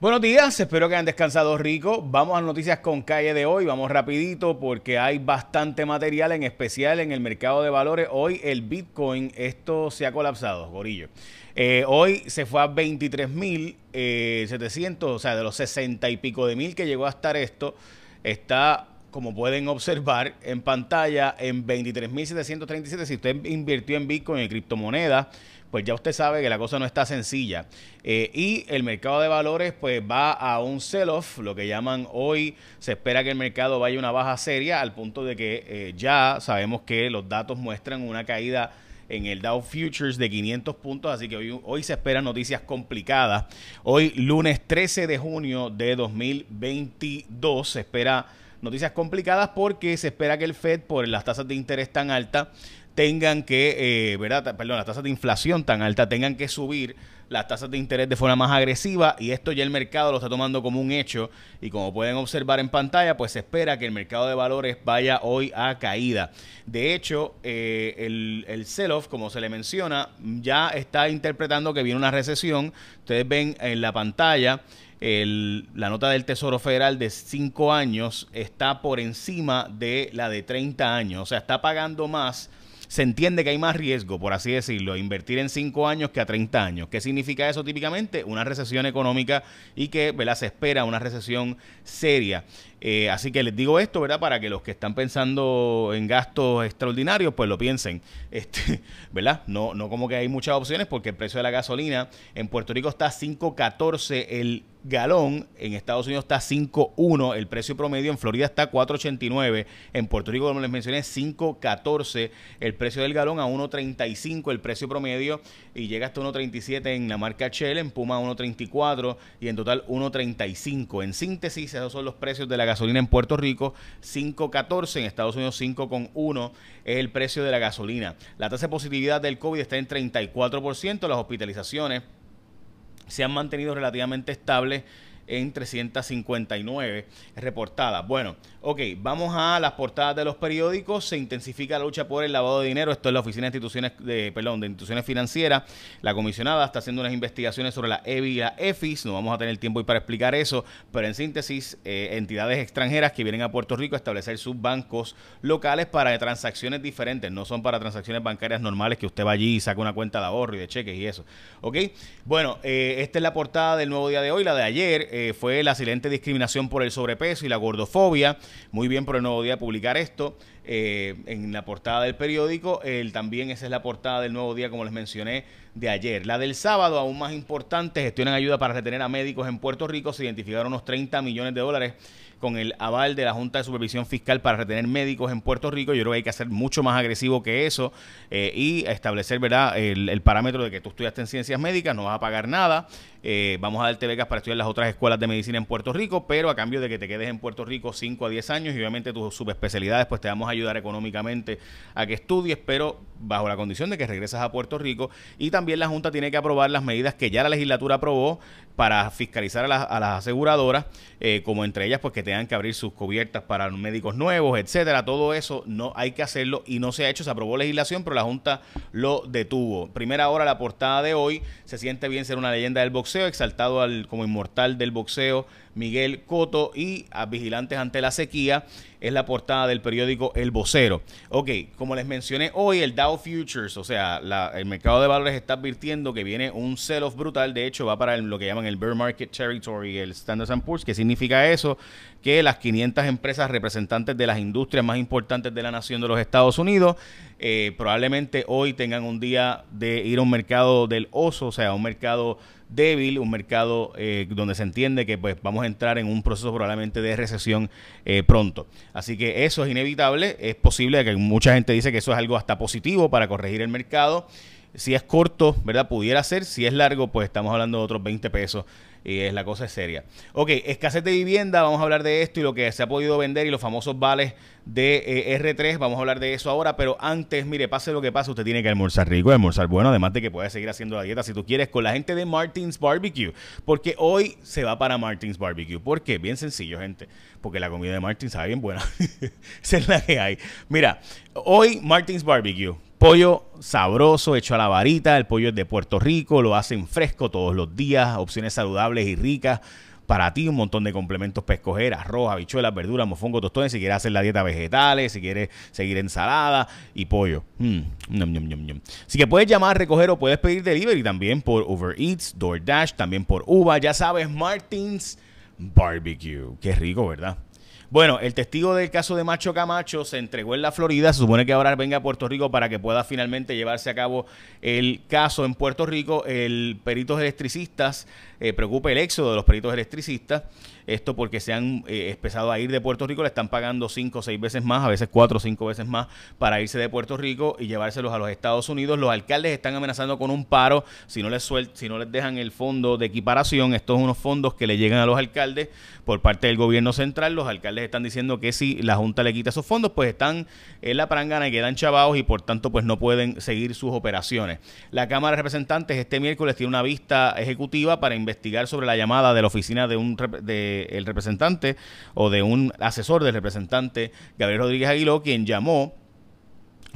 Buenos días, espero que hayan descansado rico. Vamos a noticias con calle de hoy, vamos rapidito porque hay bastante material, en especial en el mercado de valores. Hoy el Bitcoin, esto se ha colapsado, gorillo. Eh, hoy se fue a 23.700, eh, o sea, de los 60 y pico de mil que llegó a estar esto, está como pueden observar en pantalla, en 23.737, si usted invirtió en Bitcoin, en criptomonedas, pues ya usted sabe que la cosa no está sencilla. Eh, y el mercado de valores pues va a un sell-off, lo que llaman hoy, se espera que el mercado vaya a una baja seria al punto de que eh, ya sabemos que los datos muestran una caída en el Dow Futures de 500 puntos, así que hoy, hoy se esperan noticias complicadas. Hoy lunes 13 de junio de 2022 se espera noticias complicadas porque se espera que el Fed por las tasas de interés tan altas tengan que, eh, ¿verdad? Perdón, las tasas de inflación tan altas tengan que subir las tasas de interés de forma más agresiva y esto ya el mercado lo está tomando como un hecho y como pueden observar en pantalla, pues se espera que el mercado de valores vaya hoy a caída. De hecho, eh, el, el sell-off, como se le menciona, ya está interpretando que viene una recesión. Ustedes ven en la pantalla el, la nota del Tesoro Federal de 5 años está por encima de la de 30 años, o sea, está pagando más se entiende que hay más riesgo, por así decirlo, invertir en 5 años que a 30 años. ¿Qué significa eso típicamente? Una recesión económica y que ¿verdad? se espera una recesión seria. Eh, así que les digo esto, ¿verdad? Para que los que están pensando en gastos extraordinarios, pues lo piensen, este, ¿verdad? No, no como que hay muchas opciones porque el precio de la gasolina en Puerto Rico está 5.14 el galón, en Estados Unidos está 5.1, el precio promedio en Florida está 4.89, en Puerto Rico, como les mencioné, 5.14, el precio del galón a 1.35, el precio promedio, y llega hasta 1.37 en la marca Shell, en Puma 1.34 y en total 1.35. En síntesis, esos son los precios de la gasolina en Puerto Rico, 5.14, en Estados Unidos 5.1 es el precio de la gasolina. La tasa de positividad del COVID está en 34%, las hospitalizaciones se han mantenido relativamente estables en 359 reportadas. Bueno, ok, vamos a las portadas de los periódicos. Se intensifica la lucha por el lavado de dinero. Esto es la Oficina de Instituciones, de, perdón, de Instituciones Financieras. La comisionada está haciendo unas investigaciones sobre la EBI y la EFIS. No vamos a tener tiempo hoy para explicar eso, pero en síntesis, eh, entidades extranjeras que vienen a Puerto Rico a establecer sus bancos locales para transacciones diferentes. No son para transacciones bancarias normales que usted va allí y saca una cuenta de ahorro y de cheques y eso. Ok, bueno, eh, esta es la portada del nuevo día de hoy, la de ayer eh, fue la silente discriminación por el sobrepeso y la gordofobia. Muy bien por el nuevo día publicar esto eh, en la portada del periódico. El, también esa es la portada del nuevo día, como les mencioné, de ayer. La del sábado, aún más importante, gestionan ayuda para retener a médicos en Puerto Rico. Se identificaron unos 30 millones de dólares con el aval de la Junta de Supervisión Fiscal para retener médicos en Puerto Rico. Yo creo que hay que ser mucho más agresivo que eso eh, y establecer verdad el, parámetro de que tú estudiaste en ciencias médicas, no vas a pagar nada. Eh, vamos a darte becas para estudiar las otras escuelas de medicina en Puerto Rico, pero a cambio de que te quedes en Puerto Rico 5 a 10 años y obviamente tus subespecialidades, pues te vamos a ayudar económicamente a que estudies, pero bajo la condición de que regresas a Puerto Rico. Y también la Junta tiene que aprobar las medidas que ya la legislatura aprobó para fiscalizar a, las aseguradoras, eh, como entre ellas, pues que tengan que abrir sus cubiertas para médicos nuevos, etcétera. Todo eso no hay que hacerlo y no se ha hecho. Se aprobó legislación, pero la Junta lo detuvo. Primera hora, la portada de hoy. Se siente bien ser una leyenda del boxeo, exaltado al, como inmortal del boxeo Miguel Coto y a Vigilantes ante la sequía es la portada del periódico El Vocero. Ok, como les mencioné hoy, el Dow Futures, o sea, el mercado de valores está advirtiendo que viene un sell-off brutal. De hecho, va para lo que llaman el Bear Market Territory, el Standard Poor's. ¿Qué significa eso? Que las 500 empresas representantes de las industrias más importantes de la nación de los Estados Unidos eh, probablemente hoy tengan un día de ir a un mercado del oso, o sea, un mercado débil, un mercado eh, donde se entiende que pues vamos a entrar en un proceso probablemente de recesión eh, pronto. Así que eso es inevitable, es posible que mucha gente dice que eso es algo hasta positivo para corregir el mercado. Si es corto, ¿verdad? Pudiera ser. Si es largo, pues estamos hablando de otros 20 pesos y es la cosa es seria. Ok, escasez de vivienda, vamos a hablar de esto y lo que se ha podido vender y los famosos vales de eh, R3, vamos a hablar de eso ahora, pero antes, mire, pase lo que pase, usted tiene que almorzar rico, almorzar bueno, además de que puede seguir haciendo la dieta si tú quieres con la gente de Martins Barbecue, porque hoy se va para Martins Barbecue. ¿Por qué? Bien sencillo, gente, porque la comida de Martins sabe bien buena. Esa es la que hay. Mira, hoy Martins Barbecue Pollo sabroso, hecho a la varita. El pollo es de Puerto Rico, lo hacen fresco todos los días. Opciones saludables y ricas para ti un montón de complementos para escoger, arroz, habichuelas, verduras, mofongo, tostones, si quieres hacer la dieta vegetales, si quieres seguir ensalada y pollo. Mm, Así que puedes llamar, recoger o puedes pedir delivery también por Uber Eats, DoorDash, también por Uva, ya sabes, Martins Barbecue. Qué rico, ¿verdad? Bueno, el testigo del caso de Macho Camacho se entregó en la Florida. Se supone que ahora venga a Puerto Rico para que pueda finalmente llevarse a cabo el caso en Puerto Rico. El peritos electricistas eh, preocupa el éxodo de los peritos electricistas. Esto porque se han eh, empezado a ir de Puerto Rico, le están pagando cinco o seis veces más, a veces cuatro o cinco veces más para irse de Puerto Rico y llevárselos a los Estados Unidos. Los alcaldes están amenazando con un paro si no les si no les dejan el fondo de equiparación. Estos son unos fondos que le llegan a los alcaldes por parte del gobierno central. Los alcaldes están diciendo que si la Junta le quita esos fondos, pues están en la prangana y quedan chavados y por tanto pues no pueden seguir sus operaciones. La Cámara de Representantes este miércoles tiene una vista ejecutiva para investigar sobre la llamada de la oficina de un de el representante o de un asesor del representante Gabriel Rodríguez Aguiló, quien llamó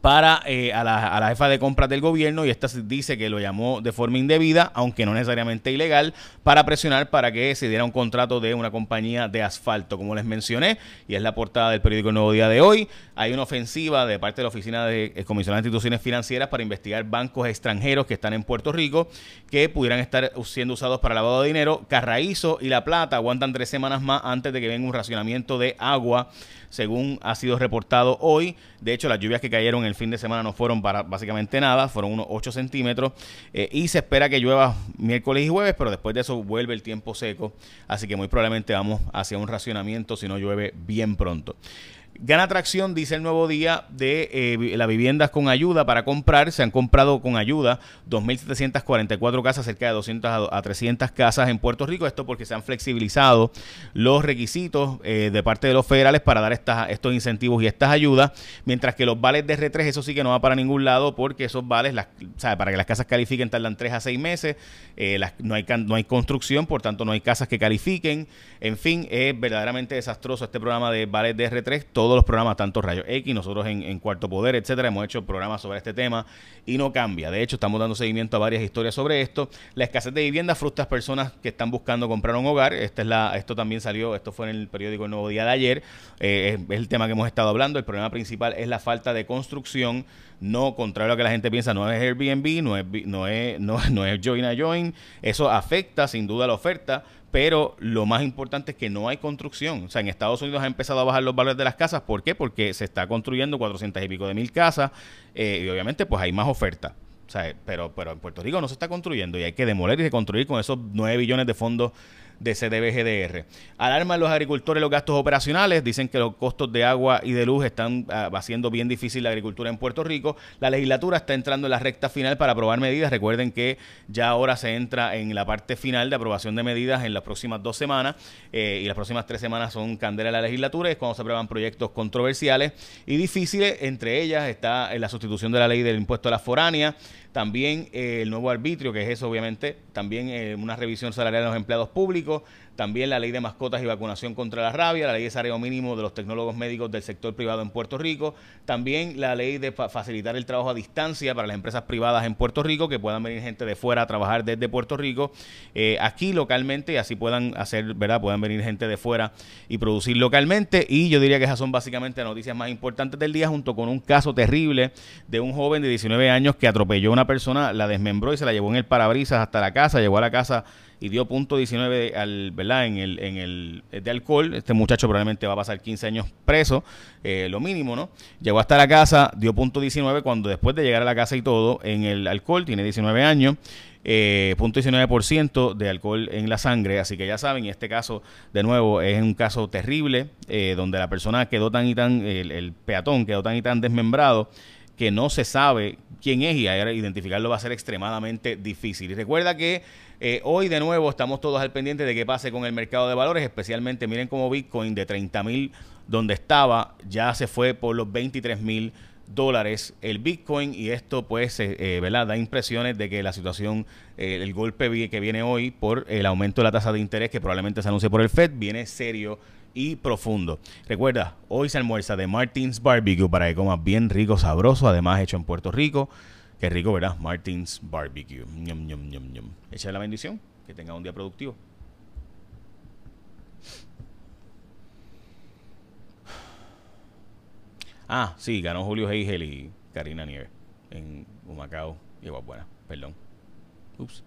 para eh, a, la, jefa de compras del gobierno y esta dice que lo llamó de forma indebida, aunque no necesariamente ilegal, para presionar para que se diera un contrato de una compañía de asfalto, como les mencioné, y es la portada del periódico Nuevo Día de hoy. Hay una ofensiva de parte de la Oficina de eh, Comisión de Instituciones Financieras para investigar bancos extranjeros que están en Puerto Rico que pudieran estar siendo usados para lavado de dinero. Carraízo y La Plata aguantan tres semanas más antes de que venga un racionamiento de agua según ha sido reportado hoy. De hecho, las lluvias que cayeron el fin de semana no fueron para básicamente nada, fueron unos 8 centímetros eh, y se espera que llueva miércoles y jueves, pero después de eso vuelve el tiempo seco, así que muy probablemente vamos hacia un racionamiento si no llueve bien pronto. Gana atracción, dice el nuevo día, de eh, las viviendas con ayuda para comprar. Se han comprado con ayuda 2.744 casas, cerca de 200 a 300 casas en Puerto Rico. Esto porque se han flexibilizado los requisitos eh, de parte de los federales para dar estas, estos incentivos y estas ayudas. Mientras que los vales de R3, eso sí que no va para ningún lado porque esos vales, para que las casas califiquen, tardan 3 a 6 meses. Eh, no, hay, no hay construcción, por tanto no hay casas que califiquen. En fin, es verdaderamente desastroso este programa de vales de R3 todos los programas, tanto Rayo X, nosotros en, Cuarto Poder, etcétera, hemos hecho programas sobre este tema y no cambia. De hecho, estamos dando seguimiento a varias historias sobre esto. La escasez de vivienda frustra a personas que están buscando comprar un hogar. Esta es la, esto también salió, esto fue en el periódico El Nuevo Día de ayer. Eh, es, el tema que hemos estado hablando. El problema principal es la falta de construcción. No, contrario a lo que la gente piensa, no es Airbnb, no es, no es, no, no es Join a Join. Eso afecta sin duda la oferta pero lo más importante es que no hay construcción. O sea, en Estados Unidos ha empezado a bajar los valores de las casas. ¿Por qué? Porque se está construyendo 400 y pico de mil casas eh, y obviamente pues hay más oferta. O sea, pero, pero en Puerto Rico no se está construyendo y hay que demoler y reconstruir con esos 9 billones de fondos de CDBGDR. Alarman los agricultores los gastos operacionales, dicen que los costos de agua y de luz están ah, haciendo bien difícil la agricultura en Puerto Rico. La legislatura está entrando en la recta final para aprobar medidas. Recuerden que ya ahora se entra en la parte final de aprobación de medidas en las próximas dos semanas eh, y las próximas tres semanas son candela de la legislatura, es cuando se aprueban proyectos controversiales y difíciles. Entre ellas está la sustitución de la ley del impuesto a la foránea, también eh, el nuevo arbitrio, que es eso obviamente, también eh, una revisión salarial de los empleados públicos, también la ley de mascotas y vacunación contra la rabia, la ley de salario mínimo de los tecnólogos médicos del sector privado en Puerto Rico, también la ley de facilitar el trabajo a distancia para las empresas privadas en Puerto Rico, que puedan venir gente de fuera a trabajar desde Puerto Rico eh, aquí localmente y así puedan hacer, ¿verdad? Puedan venir gente de fuera y producir localmente. Y yo diría que esas son básicamente las noticias más importantes del día, junto con un caso terrible de un joven de 19 años que atropelló a una persona, la desmembró y se la llevó en el parabrisas hasta la casa, llegó a la casa y dio punto 19 al, ¿verdad? En, el, en el de alcohol. Este muchacho probablemente va a pasar 15 años preso, eh, lo mínimo, ¿no? Llegó hasta la casa, dio punto 19 cuando después de llegar a la casa y todo, en el alcohol, tiene 19 años. Eh, punto 19% de alcohol en la sangre, así que ya saben, este caso, de nuevo, es un caso terrible, eh, donde la persona quedó tan y tan, el, el, peatón quedó tan y tan desmembrado, que no se sabe quién es y identificarlo va a ser extremadamente difícil. Y recuerda que eh, hoy de nuevo estamos todos al pendiente de qué pase con el mercado de valores, especialmente miren cómo Bitcoin de 30 mil donde estaba ya se fue por los 23 mil dólares el Bitcoin y esto pues eh, eh, ¿verdad? da impresiones de que la situación, el golpe que viene hoy por el aumento de la tasa de interés que probablemente se anuncie por el Fed viene serio y profundo. Recuerda, hoy se almuerza de Martins Barbecue para que comas bien rico, sabroso, además hecho en Puerto Rico. Qué rico, ¿verdad? Martins Barbecue. Ñom, ñom, ñom, ñom. Echa la bendición. Que tenga un día productivo. Ah, sí, ganó Julio Heigel y Karina Nieves en Humacao y Buena. Perdón. Ups.